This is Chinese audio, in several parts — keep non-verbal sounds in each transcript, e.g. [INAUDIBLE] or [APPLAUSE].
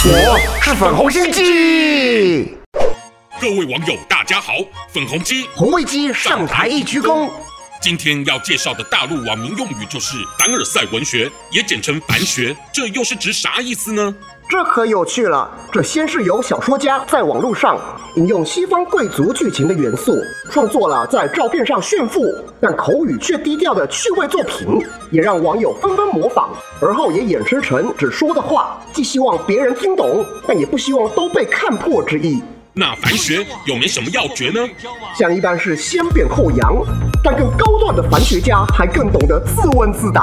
是粉红心机。各位网友，大家好，粉红鸡红卫鸡上台一鞠躬。今天要介绍的大陆网民用语就是凡尔赛文学，也简称凡学，这又是指啥意思呢？这可有趣了。这先是有小说家在网络上引用西方贵族剧情的元素，创作了在照片上炫富但口语却低调的趣味作品，也让网友纷纷模仿，而后也衍生成只说的话，既希望别人听懂，但也不希望都被看破之意。那凡学有没什么要诀呢？像一般是先贬后扬，但更高段的凡学家还更懂得自问自答，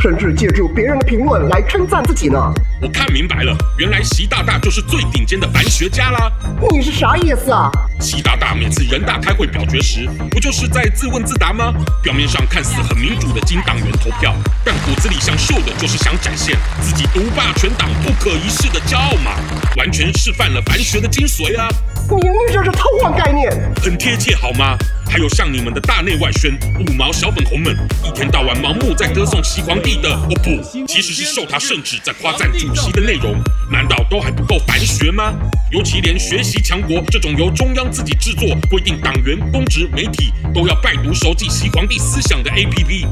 甚至借助别人的评论来称赞自己呢。我看明白了，原来习大大就是最顶尖的凡学家啦。你是啥意思啊？习大大每次人大开会表决时，不就是在自问自答吗？表面上看似很民主的金党员投票，但骨子里想秀的就是想展现自己独霸全党不可一世的骄傲嘛，完全示范了凡学的精髓啊！你你这是偷换概念，很贴切好吗？还有像你们的大内外宣五毛小粉红们，一天到晚盲目在歌颂习皇帝的，哦不，其实是受他圣旨在夸赞主席的内容，难道都还不够凡学吗？尤其连学习强国这种由中央自己制作、规定党员、公职、媒体都要拜读熟记习皇帝思想的 APP，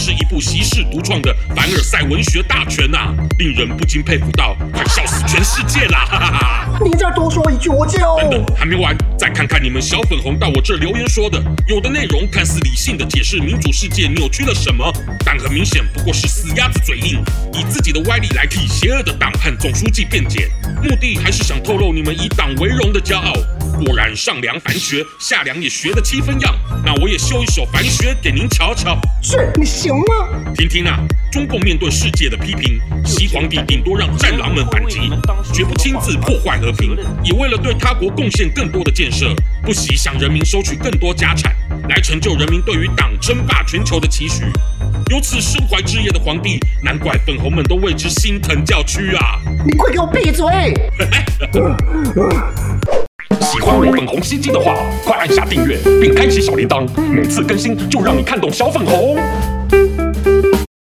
是一部习氏独创的凡尔赛文学大全啊！令人不禁佩服到快笑死全世界啦！哈哈哈！你再多说一句，我就……等等，还没完，再看看你们小粉红到我这留言说的，有的内容看似理性的解释民主世界扭曲了什么，但很明显不过是死鸭子嘴硬，以自己的歪理来替邪恶的党和总书记辩解，目的还是想透露。你们以党为荣的骄傲，果然上梁凡学，下梁也学得七分样。那我也修一首凡学给您瞧瞧。是，你行吗？听听啊，中共面对世界的批评，西皇帝顶多让战狼们反击，绝不亲自破坏和平，也为了对他国贡献更多的建设，不惜向人民收取更多家产，来成就人民对于党争霸全球的期许。有此身怀之业的皇帝，难怪粉红们都为之心疼叫屈啊！你快给我闭嘴！[LAUGHS] [LAUGHS] 粉红心机的话，快按下订阅并开启小铃铛，每次更新就让你看懂小粉红。